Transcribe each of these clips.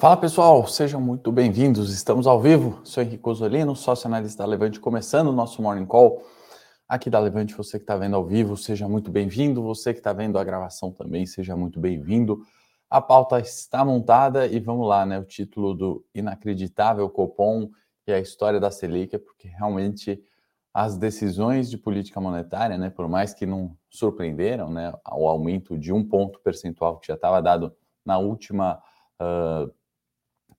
Fala pessoal, sejam muito bem-vindos. Estamos ao vivo. Sou Henrique Osolino, sócio analista da Levante, começando o nosso Morning Call aqui da Levante. Você que está vendo ao vivo, seja muito bem-vindo. Você que está vendo a gravação também, seja muito bem-vindo. A pauta está montada e vamos lá, né? O título do inacreditável Copom e a história da Selic, porque realmente as decisões de política monetária, né, por mais que não surpreenderam, né, o aumento de um ponto percentual que já estava dado na última uh,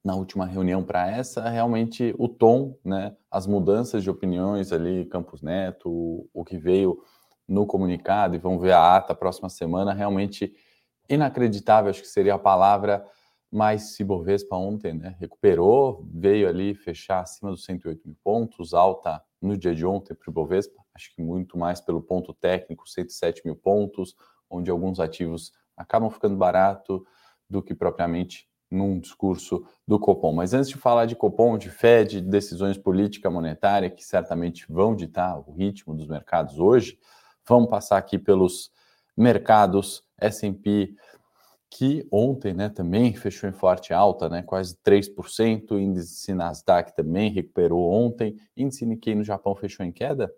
na última reunião para essa, realmente o tom, né, as mudanças de opiniões ali, Campos Neto, o, o que veio no comunicado, e vamos ver a ata próxima semana, realmente inacreditável, acho que seria a palavra, mas Ibovespa ontem, né, recuperou, veio ali fechar acima dos 108 mil pontos, alta no dia de ontem para o Ibovespa, acho que muito mais pelo ponto técnico, 107 mil pontos, onde alguns ativos acabam ficando barato do que propriamente num discurso do Copom. Mas antes de falar de Copom, de Fed, de decisões política monetária que certamente vão ditar o ritmo dos mercados hoje, vamos passar aqui pelos mercados S&P que ontem, né, também fechou em forte alta, né, quase 3%, índice Nasdaq também recuperou ontem, índice Nikkei no Japão fechou em queda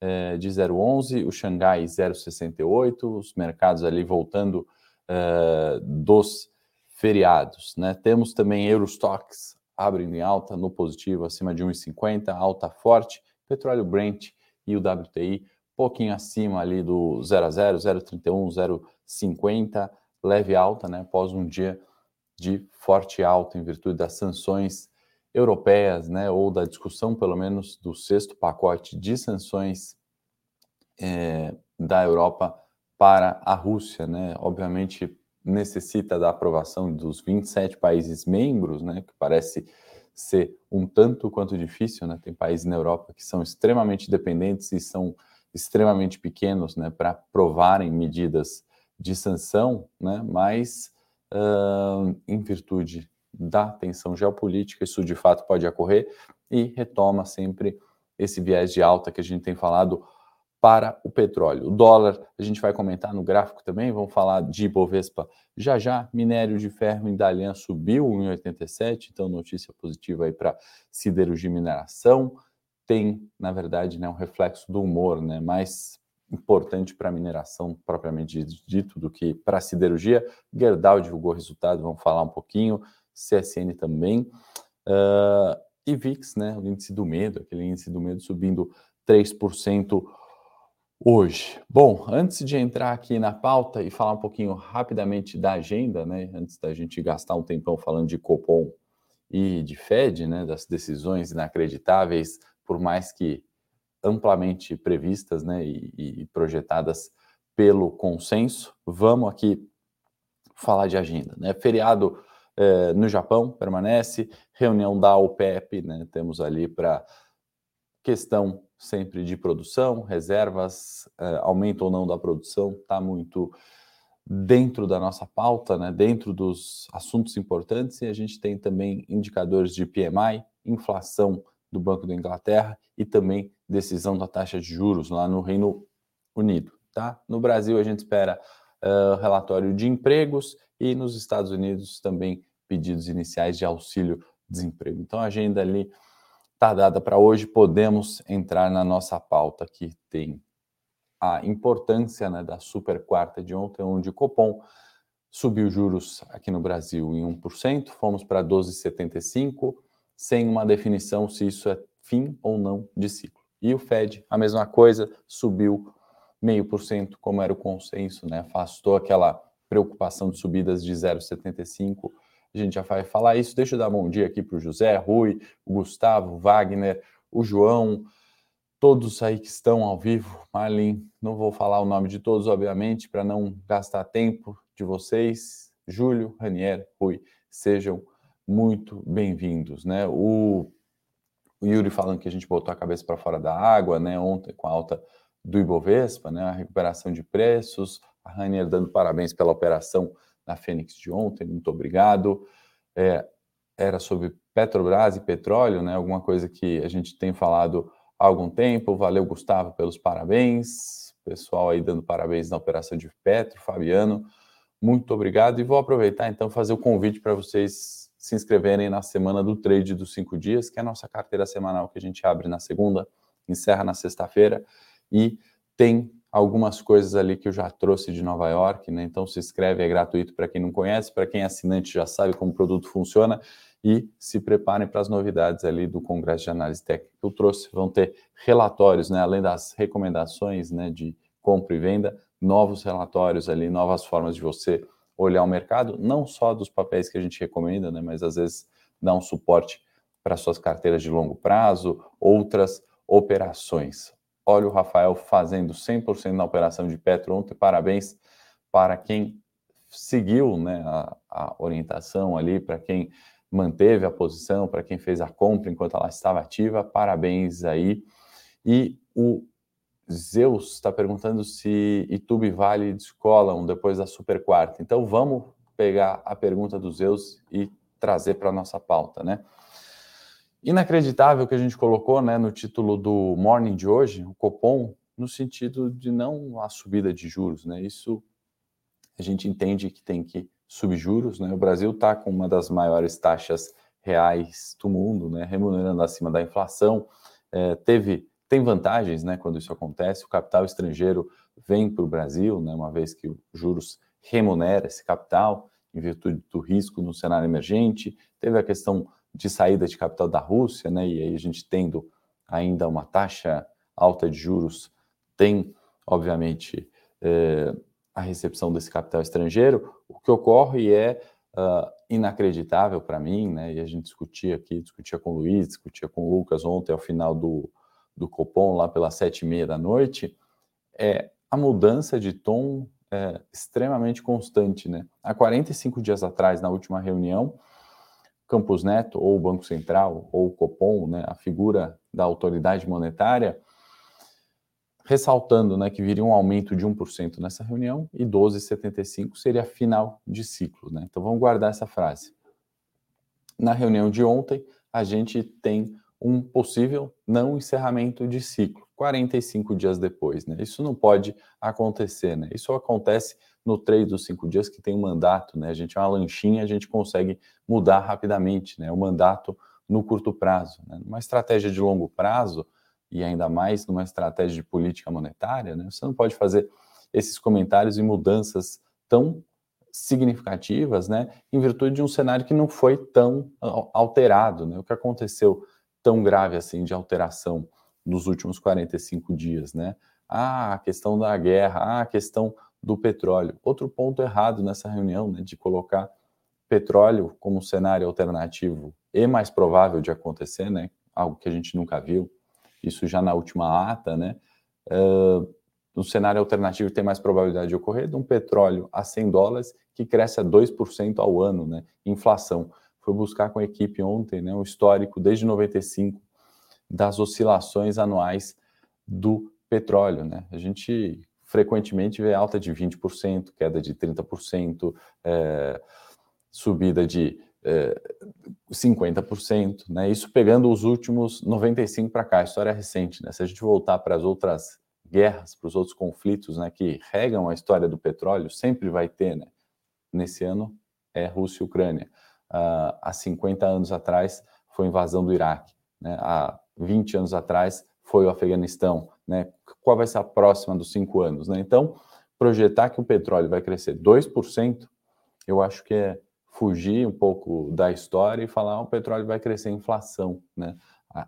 é, de 0,11, o Xangai 0,68, os mercados ali voltando é, dos feriados. Né? Temos também Eurostox abrindo em alta, no positivo, acima de 1,50, alta forte, petróleo Brent e o WTI pouquinho acima ali do 0 a 0, 0,31, 0,50, leve alta, né, após um dia de forte alta em virtude das sanções europeias, né, ou da discussão, pelo menos, do sexto pacote de sanções é, da Europa para a Rússia, né, obviamente necessita da aprovação dos 27 países membros, né, que parece ser um tanto quanto difícil, né? Tem países na Europa que são extremamente dependentes e são extremamente pequenos, né, para provarem medidas de sanção, né? Mas uh, em virtude da tensão geopolítica, isso de fato pode ocorrer e retoma sempre esse viés de alta que a gente tem falado para o petróleo. O dólar, a gente vai comentar no gráfico também, vamos falar de Ibovespa já já. Minério de ferro em Dalian subiu em 87, então notícia positiva aí para siderurgia e mineração. Tem, na verdade, né, um reflexo do humor, né, mais importante para a mineração propriamente dito do que para a siderurgia. Gerdau divulgou resultado, vamos falar um pouquinho. CSN também. Uh, e VIX, né, o índice do medo, aquele índice do medo subindo 3% hoje. Bom, antes de entrar aqui na pauta e falar um pouquinho rapidamente da agenda, né, antes da gente gastar um tempão falando de Copom e de Fed, né, das decisões inacreditáveis, por mais que amplamente previstas, né, e, e projetadas pelo consenso, vamos aqui falar de agenda, né? Feriado eh, no Japão permanece, reunião da OPEP, né? Temos ali para questão sempre de produção, reservas, uh, aumento ou não da produção, está muito dentro da nossa pauta, né, dentro dos assuntos importantes, e a gente tem também indicadores de PMI, inflação do Banco da Inglaterra e também decisão da taxa de juros lá no Reino Unido. Tá? No Brasil, a gente espera uh, relatório de empregos e nos Estados Unidos também pedidos iniciais de auxílio-desemprego. Então, a agenda ali está dada para hoje, podemos entrar na nossa pauta que tem a importância né, da super quarta de ontem, onde o Copom subiu juros aqui no Brasil em 1%, fomos para 12,75%, sem uma definição se isso é fim ou não de ciclo. E o Fed, a mesma coisa, subiu meio por cento, como era o consenso, né? afastou aquela preocupação de subidas de 0,75% a gente já vai falar isso. Deixa eu dar bom dia aqui para o José, Rui, o Gustavo, Wagner, o João, todos aí que estão ao vivo. Marlin, não vou falar o nome de todos, obviamente, para não gastar tempo de vocês. Júlio, Ranier, Rui, sejam muito bem-vindos, né? O, o Yuri falando que a gente botou a cabeça para fora da água, né? Ontem com a alta do Ibovespa, né? A recuperação de preços. A Ranier dando parabéns pela operação na Fênix de ontem, muito obrigado. É, era sobre Petrobras e petróleo, né? Alguma coisa que a gente tem falado há algum tempo. Valeu, Gustavo, pelos parabéns. Pessoal aí dando parabéns na operação de Petro, Fabiano, muito obrigado. E vou aproveitar então fazer o convite para vocês se inscreverem na semana do trade dos cinco dias, que é a nossa carteira semanal que a gente abre na segunda, encerra na sexta-feira e tem algumas coisas ali que eu já trouxe de Nova York, né? Então se inscreve, é gratuito para quem não conhece, para quem é assinante já sabe como o produto funciona e se preparem para as novidades ali do Congresso de Análise Técnica que eu trouxe. Vão ter relatórios, né? Além das recomendações, né? De compra e venda, novos relatórios ali, novas formas de você olhar o mercado, não só dos papéis que a gente recomenda, né? Mas às vezes dar um suporte para suas carteiras de longo prazo, outras operações. Olha o Rafael fazendo 100% na operação de Petro ontem. Parabéns para quem seguiu né, a, a orientação ali, para quem manteve a posição, para quem fez a compra enquanto ela estava ativa. Parabéns aí. E o Zeus está perguntando se YouTube Vale descolam depois da super quarta. Então vamos pegar a pergunta do Zeus e trazer para a nossa pauta, né? Inacreditável que a gente colocou né, no título do Morning de hoje, o Copom, no sentido de não a subida de juros. Né? Isso a gente entende que tem que subir juros. Né? O Brasil está com uma das maiores taxas reais do mundo, né? remunerando acima da inflação. É, teve tem vantagens né, quando isso acontece. O capital estrangeiro vem para o Brasil, né, uma vez que os juros remunera esse capital em virtude do risco no cenário emergente. Teve a questão de saída de capital da Rússia, né? E aí a gente tendo ainda uma taxa alta de juros, tem, obviamente, é, a recepção desse capital estrangeiro. O que ocorre é uh, inacreditável para mim, né? E a gente discutia aqui, discutia com o Luiz, discutia com o Lucas ontem, ao final do, do Copom, lá pelas sete e meia da noite, é a mudança de tom é, extremamente constante, né? Há 45 dias atrás, na última reunião, Campos Neto, ou o Banco Central, ou o Copom, né, a figura da autoridade monetária, ressaltando né, que viria um aumento de 1% nessa reunião e 12,75% seria final de ciclo. Né? Então vamos guardar essa frase. Na reunião de ontem, a gente tem um possível não encerramento de ciclo, 45 dias depois. Né? Isso não pode acontecer. Né? Isso acontece no trade dos cinco dias que tem um mandato, né? A gente é uma lanchinha, a gente consegue mudar rapidamente, né? O mandato no curto prazo. Né? Uma estratégia de longo prazo, e ainda mais numa estratégia de política monetária, né? Você não pode fazer esses comentários e mudanças tão significativas, né? Em virtude de um cenário que não foi tão alterado, né? O que aconteceu tão grave assim de alteração nos últimos 45 dias, né? Ah, a questão da guerra, ah, a questão do petróleo. Outro ponto errado nessa reunião, né, de colocar petróleo como cenário alternativo e mais provável de acontecer, né, algo que a gente nunca viu, isso já na última ata, né, uh, um cenário alternativo tem mais probabilidade de ocorrer de um petróleo a 100 dólares que cresce a 2% ao ano, né, inflação. Foi buscar com a equipe ontem, né, um histórico desde 95 das oscilações anuais do petróleo, né? A gente frequentemente vê alta de 20%, queda de 30%, é, subida de é, 50%, né? Isso pegando os últimos 95 para cá, história recente, né? Se a gente voltar para as outras guerras, para os outros conflitos, né, que regam a história do petróleo, sempre vai ter, né? Nesse ano é Rússia e Ucrânia. Uh, há 50 anos atrás foi a invasão do Iraque, né? Há 20 anos atrás foi o Afeganistão, né? Qual vai ser a próxima dos cinco anos, né? Então, projetar que o petróleo vai crescer 2%, eu acho que é fugir um pouco da história e falar oh, o petróleo vai crescer inflação, né?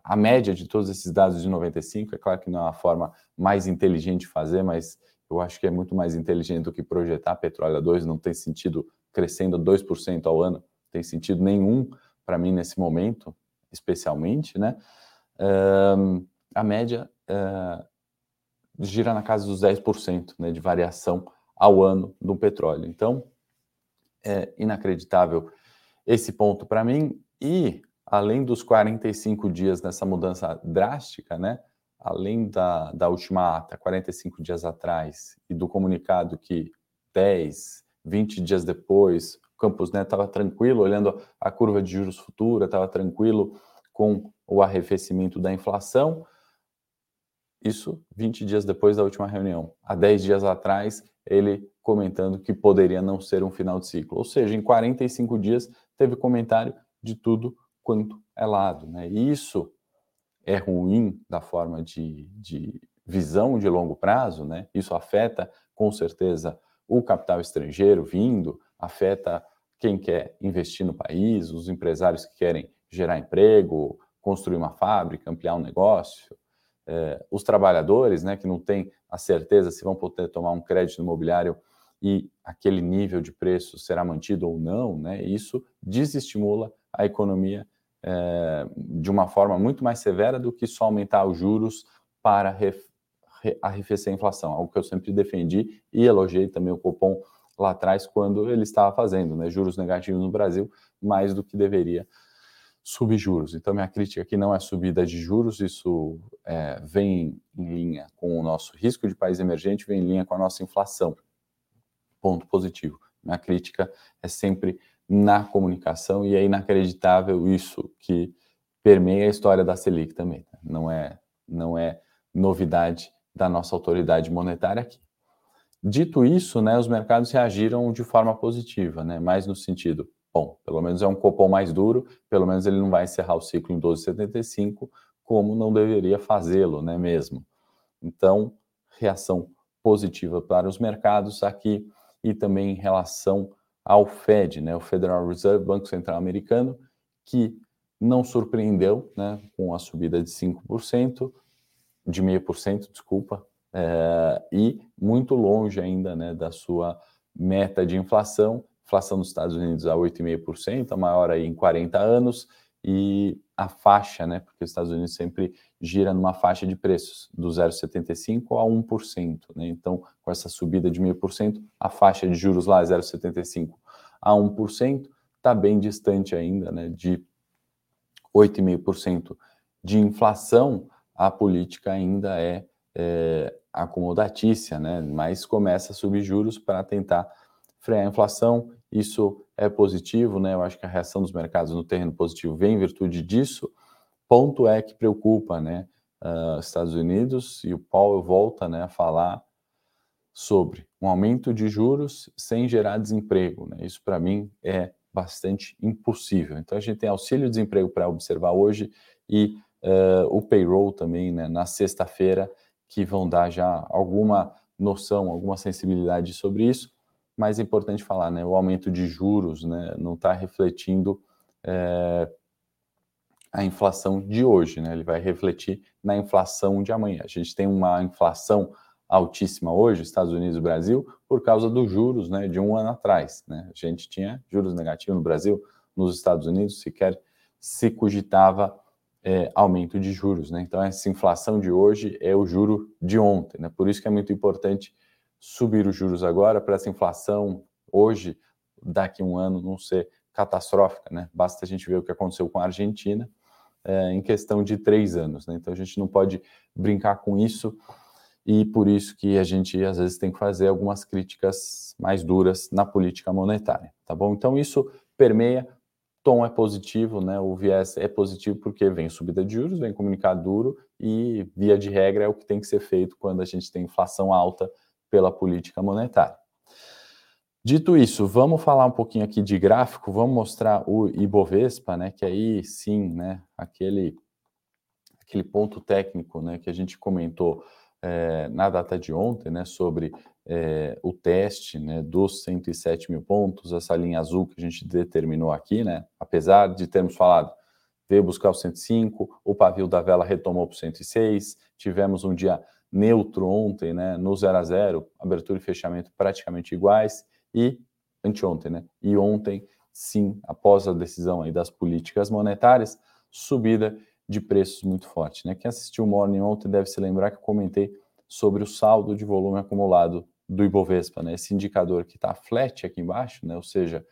A, média de todos esses dados de 95, é claro que não é a forma mais inteligente de fazer, mas eu acho que é muito mais inteligente do que projetar petróleo a 2, não tem sentido crescendo 2% ao ano, não tem sentido nenhum para mim nesse momento, especialmente, né? A média uh, gira na casa dos 10% né, de variação ao ano do petróleo. Então, é inacreditável esse ponto para mim. E, além dos 45 dias nessa mudança drástica, né, além da, da última ata, 45 dias atrás, e do comunicado que 10, 20 dias depois, o Campos Neto estava tranquilo, olhando a curva de juros futura, estava tranquilo com o arrefecimento da inflação. Isso 20 dias depois da última reunião. Há 10 dias atrás, ele comentando que poderia não ser um final de ciclo. Ou seja, em 45 dias teve comentário de tudo quanto é lado. Né? E isso é ruim da forma de, de visão de longo prazo, né? isso afeta com certeza o capital estrangeiro vindo, afeta quem quer investir no país, os empresários que querem gerar emprego, construir uma fábrica, ampliar um negócio, é, os trabalhadores, né, que não têm a certeza se vão poder tomar um crédito imobiliário e aquele nível de preço será mantido ou não, né, isso desestimula a economia é, de uma forma muito mais severa do que só aumentar os juros para arrefecer a inflação, algo que eu sempre defendi e elogiei também o Copom lá atrás quando ele estava fazendo, né, juros negativos no Brasil, mais do que deveria subir juros. Então, minha crítica aqui não é subida de juros, isso é, vem em linha com o nosso risco de país emergente, vem em linha com a nossa inflação. Ponto positivo. Minha crítica é sempre na comunicação e é inacreditável isso que permeia a história da Selic também. Né? Não é, não é novidade da nossa autoridade monetária aqui. Dito isso, né, os mercados reagiram de forma positiva, né, mais no sentido, Bom, pelo menos é um copom mais duro, pelo menos ele não vai encerrar o ciclo em 12,75, como não deveria fazê-lo, né mesmo? Então, reação positiva para os mercados aqui e também em relação ao Fed, né, o Federal Reserve, Banco Central Americano, que não surpreendeu né, com a subida de 5%, de 0,5%, desculpa, é, e muito longe ainda né, da sua meta de inflação, inflação nos Estados Unidos a 8,5%, a maior aí em 40 anos, e a faixa, né, porque os Estados Unidos sempre gira numa faixa de preços do 0,75% a 1%, né, então com essa subida de 0,5%, a faixa de juros lá 0,75% a 1%, está bem distante ainda, né, de 8,5% de inflação, a política ainda é, é acomodatícia, né, mas começa a subir juros para tentar frear a inflação isso é positivo, né? Eu acho que a reação dos mercados no terreno positivo vem em virtude disso. Ponto é que preocupa, né? Uh, Estados Unidos e o Powell volta, né, a falar sobre um aumento de juros sem gerar desemprego, né? Isso para mim é bastante impossível. Então a gente tem auxílio-desemprego para observar hoje e uh, o payroll também, né, na sexta-feira, que vão dar já alguma noção, alguma sensibilidade sobre isso mais importante falar, né? O aumento de juros, né? Não está refletindo é, a inflação de hoje, né? Ele vai refletir na inflação de amanhã. A gente tem uma inflação altíssima hoje, Estados Unidos e Brasil, por causa dos juros, né? De um ano atrás, né? A gente tinha juros negativos no Brasil, nos Estados Unidos sequer se cogitava é, aumento de juros, né? Então essa inflação de hoje é o juro de ontem, né? Por isso que é muito importante subir os juros agora para essa inflação hoje, daqui a um ano, não ser catastrófica, né? Basta a gente ver o que aconteceu com a Argentina é, em questão de três anos, né? Então a gente não pode brincar com isso e por isso que a gente às vezes tem que fazer algumas críticas mais duras na política monetária, tá bom? Então isso permeia, tom é positivo, né? O viés é positivo porque vem subida de juros, vem comunicado duro e via de regra é o que tem que ser feito quando a gente tem inflação alta pela política monetária. Dito isso, vamos falar um pouquinho aqui de gráfico, vamos mostrar o Ibovespa, né, que aí sim, né, aquele, aquele ponto técnico, né, que a gente comentou é, na data de ontem, né, sobre é, o teste, né, dos 107 mil pontos, essa linha azul que a gente determinou aqui, né, apesar de termos falado, veio buscar o 105, o pavio da vela retomou para o 106, tivemos um dia neutro ontem, né, no 0 a 0, abertura e fechamento praticamente iguais e anteontem, né? E ontem, sim, após a decisão aí das políticas monetárias, subida de preços muito forte, né? Quem assistiu o Morning ontem deve se lembrar que eu comentei sobre o saldo de volume acumulado do Ibovespa, né? Esse indicador que está flat aqui embaixo, né? Ou seja,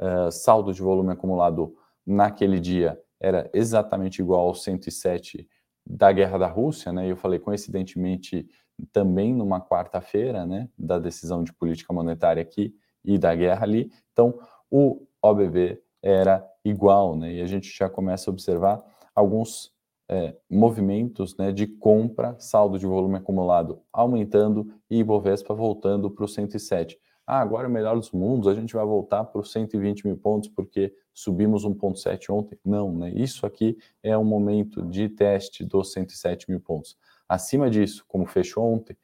uh, saldo de volume acumulado naquele dia era exatamente igual ao 107 da guerra da Rússia, né? E eu falei coincidentemente também numa quarta-feira, né, da decisão de política monetária aqui e da guerra ali. Então, o OBV era igual, né? E a gente já começa a observar alguns é, movimentos né, de compra, saldo de volume acumulado aumentando e Ibovespa voltando para o 107. Ah, agora é o melhor dos mundos, a gente vai voltar para os 120 mil pontos porque subimos 1,7 ontem. Não, né? Isso aqui é um momento de teste dos 107 mil pontos. Acima disso, como fechou ontem,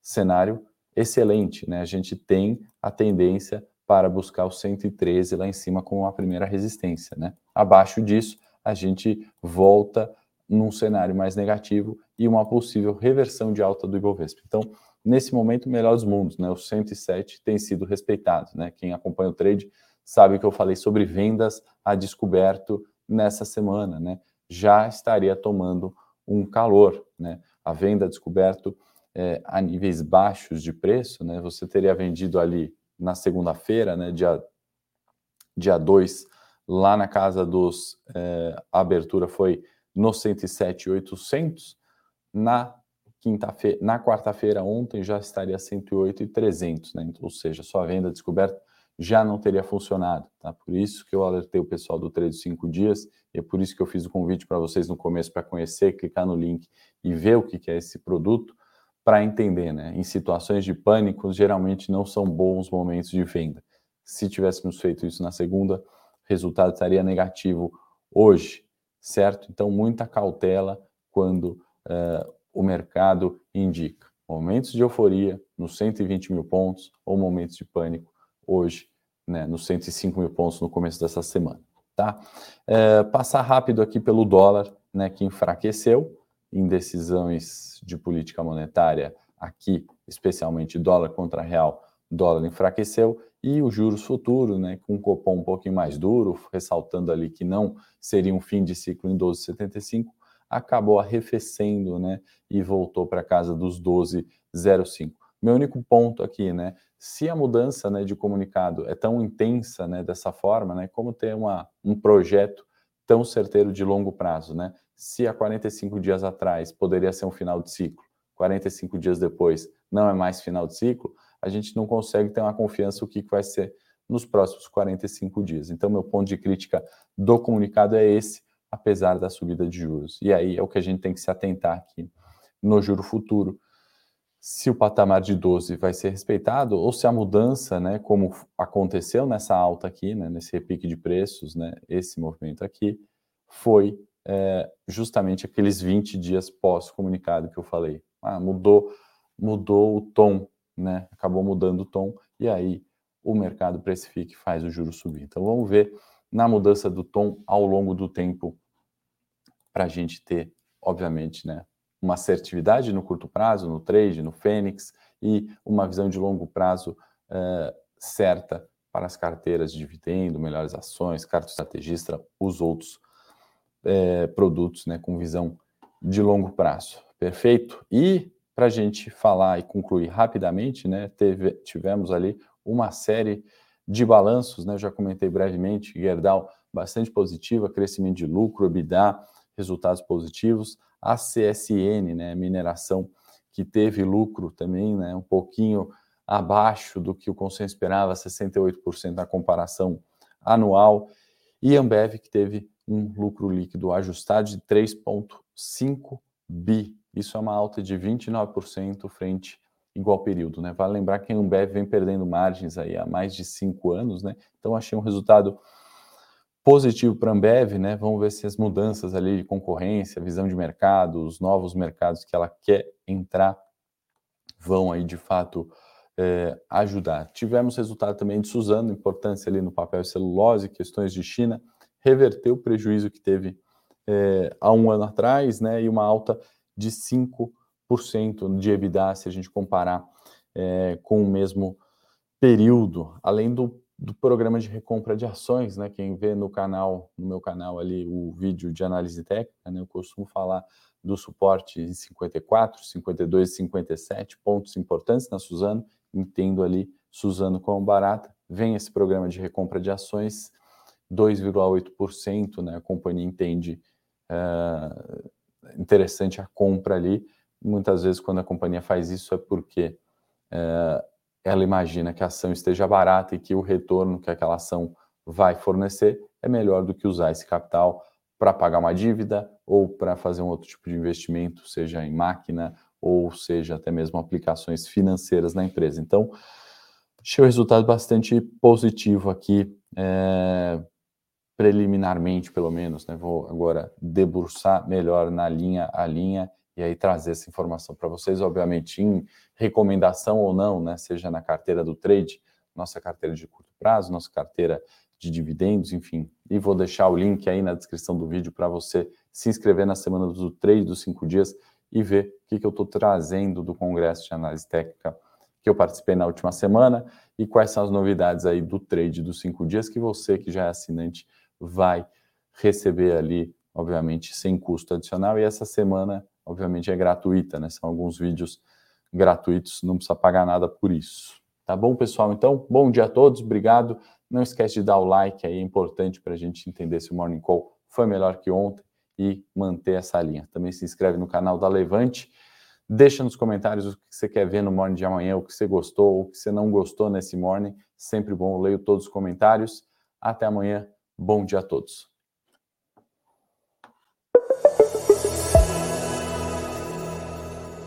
cenário excelente, né? A gente tem a tendência para buscar o 113 lá em cima como a primeira resistência, né? Abaixo disso, a gente volta num cenário mais negativo e uma possível reversão de alta do Ibovespa. Então, nesse momento, melhor dos mundos, né? O 107 tem sido respeitado, né? Quem acompanha o trade sabe que eu falei sobre vendas a descoberto nessa semana, né? Já estaria tomando um calor, né? A venda a descoberto é, a níveis baixos de preço, né? Você teria vendido ali na segunda-feira, né? Dia, dia 2, lá na casa dos. É, a abertura foi no 107,800. Na quinta-feira, na quarta-feira ontem já estaria 108,300, né? Ou seja, sua venda descoberta já não teria funcionado, tá? Por isso que eu alertei o pessoal do trade 5 dias e é por isso que eu fiz o convite para vocês no começo para conhecer, clicar no link e ver o que é esse produto para entender, né? Em situações de pânico, geralmente não são bons momentos de venda. Se tivéssemos feito isso na segunda, o resultado estaria negativo hoje, certo? Então, muita cautela quando uh, o mercado indica momentos de euforia nos 120 mil pontos ou momentos de pânico hoje, né, nos 105 mil pontos no começo dessa semana. Tá? É, passar rápido aqui pelo dólar, né, que enfraqueceu em decisões de política monetária aqui, especialmente dólar contra real, dólar enfraqueceu e o juros futuro, né, com um cupom um pouquinho mais duro, ressaltando ali que não seria um fim de ciclo em 12,75, acabou arrefecendo, né, e voltou para casa dos 12,05. Meu único ponto aqui, né, se a mudança né, de comunicado é tão intensa né, dessa forma, né, como ter uma, um projeto tão certeiro de longo prazo? Né? Se há 45 dias atrás poderia ser um final de ciclo, 45 dias depois não é mais final de ciclo, a gente não consegue ter uma confiança o que vai ser nos próximos 45 dias. Então, meu ponto de crítica do comunicado é esse, apesar da subida de juros. E aí é o que a gente tem que se atentar aqui no juro futuro se o patamar de 12 vai ser respeitado ou se a mudança, né, como aconteceu nessa alta aqui, né, nesse repique de preços, né, esse movimento aqui, foi é, justamente aqueles 20 dias pós-comunicado que eu falei. Ah, mudou, mudou o tom, né, acabou mudando o tom, e aí o mercado precifica e faz o juro subir. Então vamos ver na mudança do tom ao longo do tempo para a gente ter, obviamente, né, uma assertividade no curto prazo, no trade, no Fênix, e uma visão de longo prazo é, certa para as carteiras de dividendo, melhores ações, carta estrategista, os outros é, produtos né, com visão de longo prazo. Perfeito? E para a gente falar e concluir rapidamente, né, teve, tivemos ali uma série de balanços, né, já comentei brevemente, Gerdau bastante positiva, crescimento de lucro, EBITDA, resultados positivos a CSN, né, mineração, que teve lucro também, né, um pouquinho abaixo do que o consenso esperava, 68% na comparação anual, e Ambev, que teve um lucro líquido ajustado de 3,5 bi. Isso é uma alta de 29% frente igual período, né? Vale lembrar que a Ambev vem perdendo margens aí há mais de cinco anos, né? Então achei um resultado positivo para a Ambev, né? Vamos ver se as mudanças ali de concorrência, visão de mercado, os novos mercados que ela quer entrar vão aí de fato é, ajudar. Tivemos resultado também de Suzano, importância ali no papel celulose, questões de China, reverteu o prejuízo que teve é, há um ano atrás, né? E uma alta de 5% de EBITDA, se a gente comparar é, com o mesmo período, além do do programa de recompra de ações, né? Quem vê no canal, no meu canal ali, o vídeo de análise técnica, né? Eu costumo falar do suporte em 54, 52 e 57, pontos importantes na Suzano, entendo ali Suzano como barata. Vem esse programa de recompra de ações, 2,8%, né? A companhia entende uh, interessante a compra ali. Muitas vezes, quando a companhia faz isso, é porque uh, ela imagina que a ação esteja barata e que o retorno que aquela ação vai fornecer é melhor do que usar esse capital para pagar uma dívida ou para fazer um outro tipo de investimento, seja em máquina ou seja até mesmo aplicações financeiras na empresa. Então, achei o resultado bastante positivo aqui é, preliminarmente, pelo menos, né? Vou agora debruçar melhor na linha a linha e aí trazer essa informação para vocês, obviamente, em recomendação ou não, né? Seja na carteira do trade, nossa carteira de curto prazo, nossa carteira de dividendos, enfim. E vou deixar o link aí na descrição do vídeo para você se inscrever na semana do trade dos cinco dias e ver o que, que eu estou trazendo do Congresso de Análise Técnica que eu participei na última semana e quais são as novidades aí do trade dos cinco dias que você que já é assinante vai receber ali, obviamente, sem custo adicional. E essa semana, obviamente, é gratuita, né? São alguns vídeos gratuitos, não precisa pagar nada por isso. Tá bom, pessoal? Então, bom dia a todos, obrigado. Não esquece de dar o like aí, é importante para a gente entender se o Morning Call foi melhor que ontem e manter essa linha. Também se inscreve no canal da Levante. Deixa nos comentários o que você quer ver no Morning de amanhã, o que você gostou, o que você não gostou nesse Morning. Sempre bom, eu leio todos os comentários. Até amanhã, bom dia a todos.